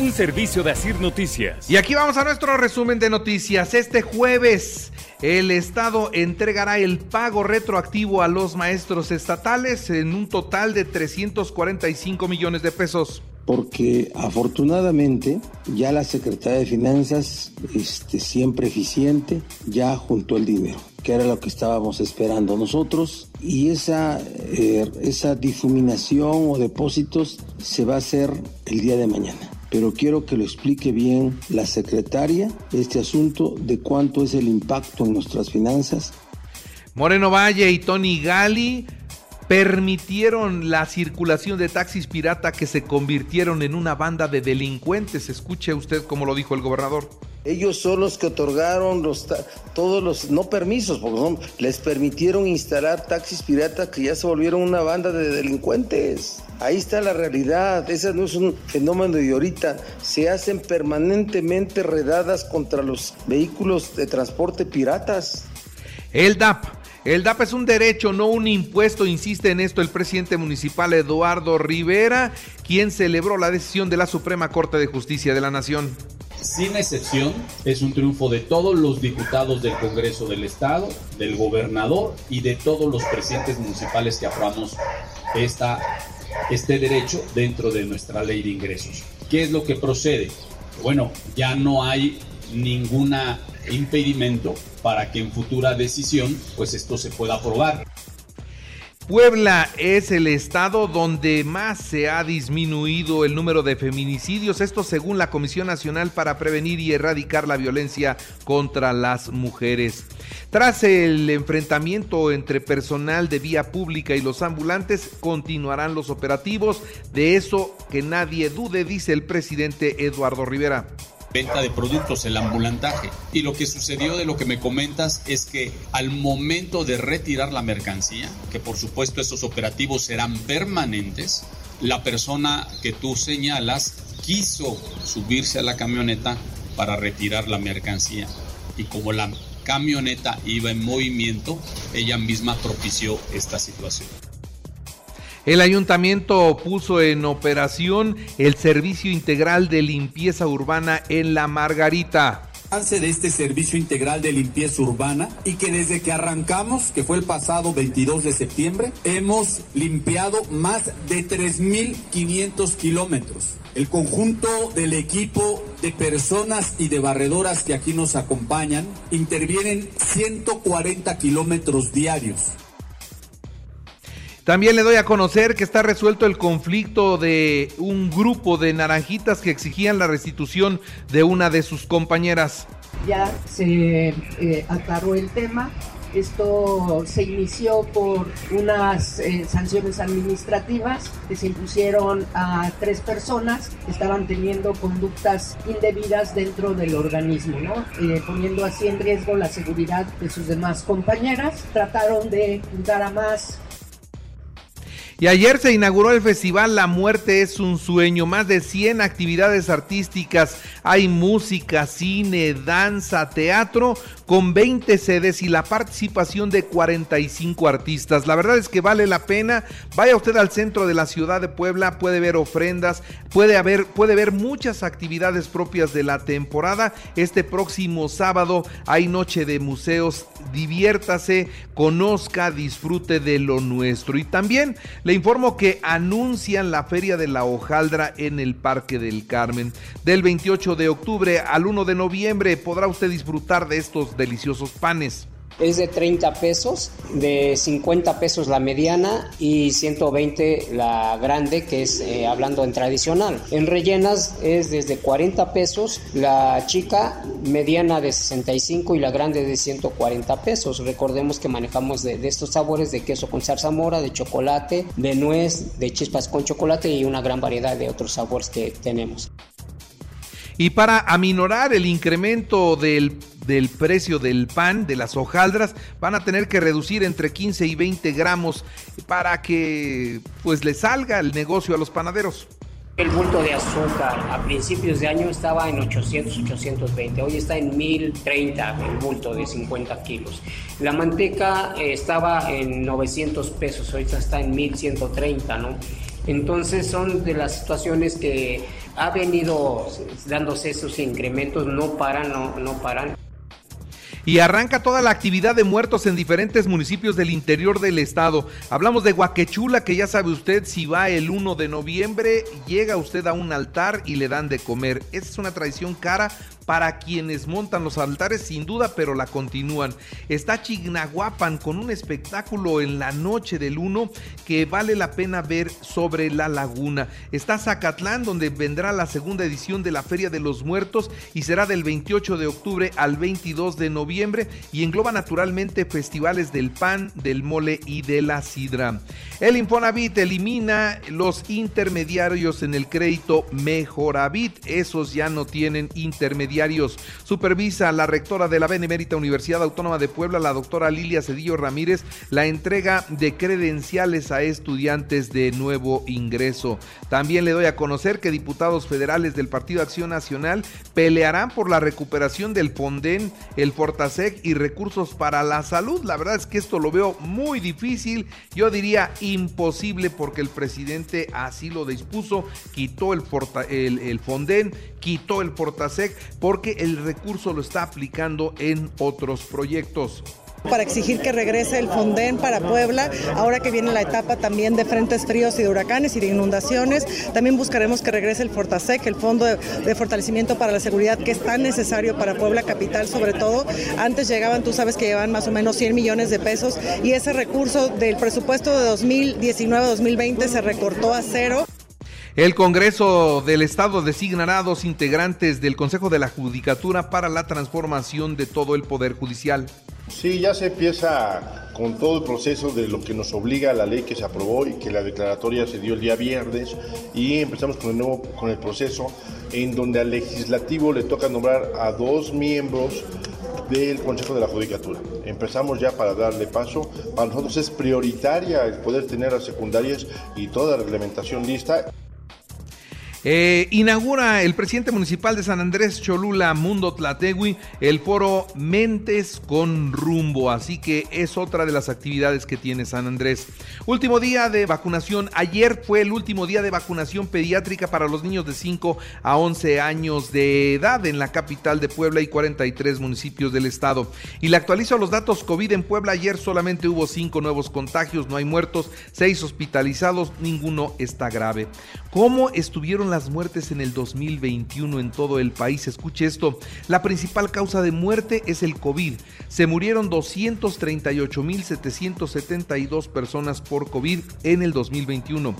Un servicio de Asir Noticias. Y aquí vamos a nuestro resumen de noticias. Este jueves el Estado entregará el pago retroactivo a los maestros estatales en un total de 345 millones de pesos porque afortunadamente ya la Secretaría de Finanzas, este, siempre eficiente, ya juntó el dinero, que era lo que estábamos esperando nosotros, y esa, eh, esa difuminación o depósitos se va a hacer el día de mañana pero quiero que lo explique bien la secretaria este asunto de cuánto es el impacto en nuestras finanzas. Moreno Valle y Tony Gali permitieron la circulación de taxis pirata que se convirtieron en una banda de delincuentes. Escuche usted cómo lo dijo el gobernador. Ellos son los que otorgaron los todos los no permisos, porque son, les permitieron instalar taxis piratas que ya se volvieron una banda de delincuentes. Ahí está la realidad, ese no es un fenómeno de ahorita. Se hacen permanentemente redadas contra los vehículos de transporte piratas. El DAP el DAP es un derecho, no un impuesto, insiste en esto el presidente municipal Eduardo Rivera, quien celebró la decisión de la Suprema Corte de Justicia de la Nación. Sin excepción, es un triunfo de todos los diputados del Congreso del Estado, del gobernador y de todos los presidentes municipales que aprobamos este derecho dentro de nuestra ley de ingresos. ¿Qué es lo que procede? Bueno, ya no hay ningún impedimento para que en futura decisión pues esto se pueda aprobar. Puebla es el estado donde más se ha disminuido el número de feminicidios, esto según la Comisión Nacional para Prevenir y Erradicar la Violencia contra las Mujeres. Tras el enfrentamiento entre personal de vía pública y los ambulantes, continuarán los operativos, de eso que nadie dude, dice el presidente Eduardo Rivera venta de productos, el ambulantaje. Y lo que sucedió de lo que me comentas es que al momento de retirar la mercancía, que por supuesto esos operativos serán permanentes, la persona que tú señalas quiso subirse a la camioneta para retirar la mercancía. Y como la camioneta iba en movimiento, ella misma propició esta situación. El ayuntamiento puso en operación el servicio integral de limpieza urbana en La Margarita de este servicio integral de limpieza urbana y que desde que arrancamos, que fue el pasado 22 de septiembre, hemos limpiado más de 3.500 kilómetros. El conjunto del equipo de personas y de barredoras que aquí nos acompañan intervienen 140 kilómetros diarios. También le doy a conocer que está resuelto el conflicto de un grupo de naranjitas que exigían la restitución de una de sus compañeras. Ya se eh, aclaró el tema. Esto se inició por unas eh, sanciones administrativas que se impusieron a tres personas que estaban teniendo conductas indebidas dentro del organismo, ¿no? Eh, poniendo así en riesgo la seguridad de sus demás compañeras. Trataron de juntar a más y ayer se inauguró el festival La Muerte es un sueño, más de 100 actividades artísticas, hay música, cine, danza, teatro, con 20 sedes y la participación de 45 artistas. La verdad es que vale la pena. Vaya usted al centro de la ciudad de Puebla, puede ver ofrendas, puede haber, puede ver muchas actividades propias de la temporada. Este próximo sábado hay noche de museos. Diviértase, conozca, disfrute de lo nuestro. Y también le informo que anuncian la Feria de la Hojaldra en el Parque del Carmen. Del 28 de octubre al 1 de noviembre podrá usted disfrutar de estos deliciosos panes es de 30 pesos, de 50 pesos la mediana y 120 la grande, que es eh, hablando en tradicional. En rellenas es desde 40 pesos, la chica mediana de 65 y la grande de 140 pesos. Recordemos que manejamos de, de estos sabores de queso con zarzamora, de chocolate, de nuez, de chispas con chocolate y una gran variedad de otros sabores que tenemos. Y para aminorar el incremento del del precio del pan, de las hojaldras, van a tener que reducir entre 15 y 20 gramos para que pues le salga el negocio a los panaderos. El bulto de azúcar a principios de año estaba en 800, 820, hoy está en 1030 el bulto de 50 kilos. La manteca eh, estaba en 900 pesos, ahorita está en 1130, ¿no? Entonces son de las situaciones que ha venido dándose esos incrementos, no paran, no, no paran y arranca toda la actividad de muertos en diferentes municipios del interior del estado. Hablamos de Guaquechula, que ya sabe usted, si va el 1 de noviembre, llega usted a un altar y le dan de comer. Esa es una tradición cara para quienes montan los altares sin duda, pero la continúan. Está Chignahuapan con un espectáculo en la noche del 1 que vale la pena ver sobre la laguna. Está Zacatlán donde vendrá la segunda edición de la Feria de los Muertos y será del 28 de octubre al 22 de noviembre y engloba naturalmente festivales del pan, del mole y de la sidra. El Infonavit elimina los intermediarios en el crédito Mejoravit. Esos ya no tienen intermediarios Supervisa la rectora de la Benemérita Universidad Autónoma de Puebla, la doctora Lilia Cedillo Ramírez, la entrega de credenciales a estudiantes de nuevo ingreso. También le doy a conocer que diputados federales del Partido Acción Nacional pelearán por la recuperación del Fonden, el Fortasec y recursos para la salud. La verdad es que esto lo veo muy difícil, yo diría imposible porque el presidente así lo dispuso, quitó el, el, el Fonden, quitó el Fortasec porque el recurso lo está aplicando en otros proyectos para exigir que regrese el Fonden para Puebla, ahora que viene la etapa también de frentes fríos y de huracanes y de inundaciones. También buscaremos que regrese el Fortasec, el Fondo de, Fortalecimiento para la Seguridad, que es tan necesario para Puebla Capital sobre todo. Antes llegaban, tú sabes que llevaban más o menos 100 millones de pesos y ese recurso del presupuesto de 2019-2020 se recortó a cero. El Congreso del Estado designará dos integrantes del Consejo de la Judicatura para la transformación de todo el Poder Judicial. Sí, ya se empieza con todo el proceso de lo que nos obliga a la ley que se aprobó y que la declaratoria se dio el día viernes y empezamos con el nuevo con el proceso en donde al legislativo le toca nombrar a dos miembros del Consejo de la Judicatura. Empezamos ya para darle paso. Para nosotros es prioritaria el poder tener las secundarias y toda la reglamentación lista. Eh, inaugura el presidente municipal de San Andrés Cholula, Mundo Tlategui, el foro Mentes con Rumbo. Así que es otra de las actividades que tiene San Andrés. Último día de vacunación. Ayer fue el último día de vacunación pediátrica para los niños de 5 a 11 años de edad en la capital de Puebla y 43 municipios del estado. Y le actualizo los datos COVID en Puebla. Ayer solamente hubo 5 nuevos contagios, no hay muertos, 6 hospitalizados, ninguno está grave. ¿Cómo estuvieron las muertes en el 2021 en todo el país. Escuche esto, la principal causa de muerte es el COVID. Se murieron 238.772 personas por COVID en el 2021.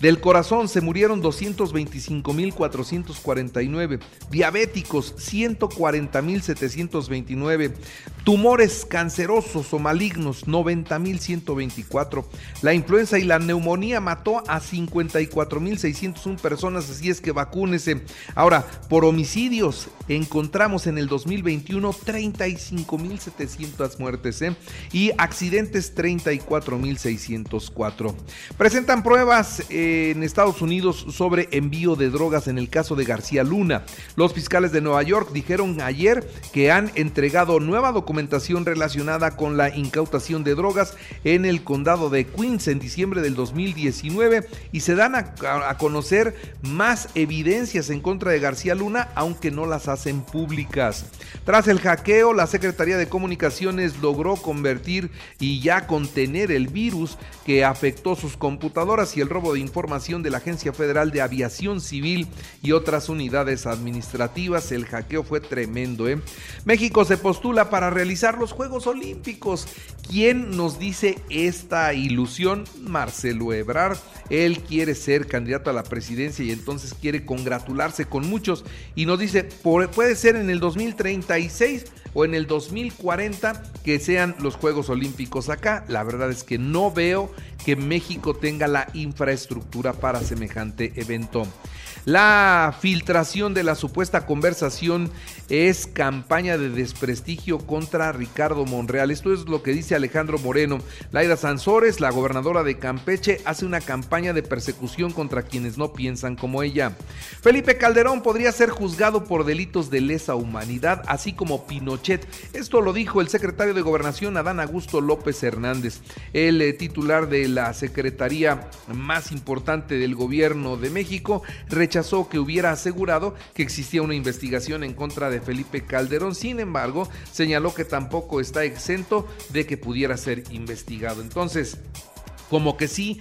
Del corazón se murieron 225.449. Diabéticos 140.729. Tumores cancerosos o malignos 90.124. La influenza y la neumonía mató a 54.601 personas así es que vacúnese. Ahora, por homicidios, encontramos en el 2021 35.700 muertes ¿eh? y accidentes 34.604. Presentan pruebas en Estados Unidos sobre envío de drogas en el caso de García Luna. Los fiscales de Nueva York dijeron ayer que han entregado nueva documentación relacionada con la incautación de drogas en el condado de Queens en diciembre del 2019 y se dan a, conocer más evidencias en contra de García Luna, aunque no las hacen públicas. Tras el hackeo, la Secretaría de Comunicaciones logró convertir y ya contener el virus que afectó sus computadoras y el robo de información de la Agencia Federal de Aviación Civil y otras unidades administrativas. El hackeo fue tremendo. ¿eh? México se postula para realizar los Juegos Olímpicos. ¿Quién nos dice esta ilusión? Marcelo Ebrard. Él quiere ser candidato a la presidencia y entonces quiere congratularse con muchos y nos dice, puede ser en el 2036 o en el 2040 que sean los Juegos Olímpicos acá. La verdad es que no veo que México tenga la infraestructura para semejante evento. La filtración de la supuesta conversación es campaña de desprestigio contra Ricardo Monreal. Esto es lo que dice Alejandro Moreno. Laida Sansores, la gobernadora de Campeche, hace una campaña de persecución contra quienes no piensan como ella. Felipe Calderón podría ser juzgado por delitos de lesa humanidad, así como Pinochet. Esto lo dijo el secretario de Gobernación, Adán Augusto López Hernández. El eh, titular de la secretaría más importante del gobierno de México rechazó que hubiera asegurado que existía una investigación en contra de Felipe Calderón. Sin embargo, señaló que tampoco está exento de que pudiera ser investigado. Entonces, como que sí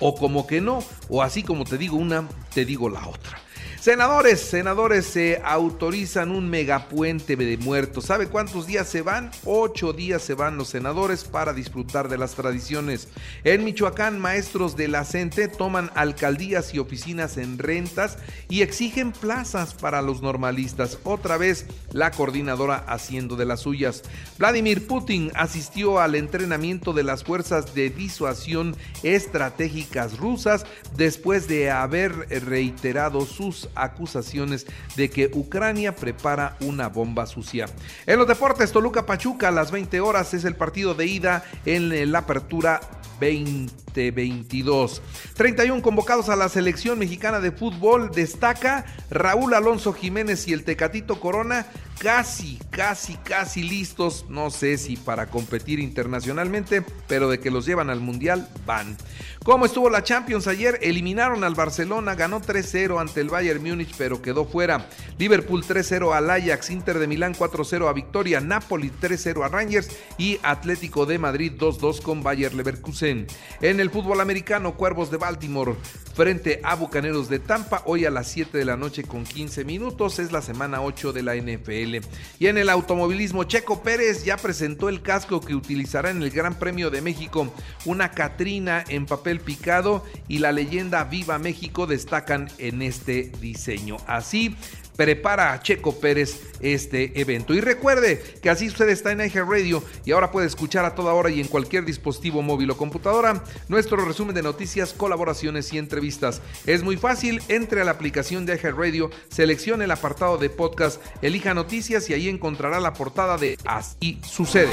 o como que no, o así como te digo una, te digo la otra. Senadores, senadores se autorizan un megapuente de muertos. ¿Sabe cuántos días se van? Ocho días se van los senadores para disfrutar de las tradiciones. En Michoacán, maestros de la CENTE toman alcaldías y oficinas en rentas y exigen plazas para los normalistas. Otra vez la coordinadora haciendo de las suyas. Vladimir Putin asistió al entrenamiento de las fuerzas de disuasión estratégicas rusas después de haber reiterado sus acusaciones de que Ucrania prepara una bomba sucia. En los deportes, Toluca Pachuca a las 20 horas es el partido de ida en la apertura 2022. 31 convocados a la selección mexicana de fútbol. Destaca Raúl Alonso Jiménez y el Tecatito Corona casi, casi, casi listos. No sé si para competir internacionalmente, pero de que los llevan al Mundial, van. ¿Cómo estuvo la Champions ayer? Eliminaron al Barcelona, ganó 3-0 ante el Bayern Múnich, pero quedó fuera. Liverpool 3-0 al Ajax, Inter de Milán 4-0 a Victoria, Napoli 3-0 a Rangers y Atlético de Madrid 2-2 con Bayer Leverkusen. En el fútbol americano, Cuervos de Baltimore frente a Bucaneros de Tampa, hoy a las 7 de la noche con 15 minutos, es la semana 8 de la NFL. Y en el automovilismo, Checo Pérez ya presentó el casco que utilizará en el Gran Premio de México, una Catrina en papel picado y la leyenda Viva México destacan en este diseño. Así, prepara a Checo Pérez este evento. Y recuerde que así usted está en Eje Radio y ahora puede escuchar a toda hora y en cualquier dispositivo móvil o computadora nuestro resumen de noticias, colaboraciones y entrevistas. Es muy fácil, entre a la aplicación de Eje Radio, seleccione el apartado de podcast, elija noticias y ahí encontrará la portada de Así sucede.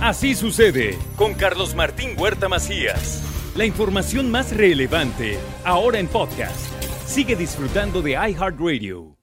Así sucede con Carlos Martín Huerta Macías. La información más relevante ahora en podcast. Sigue disfrutando de iHeartRadio.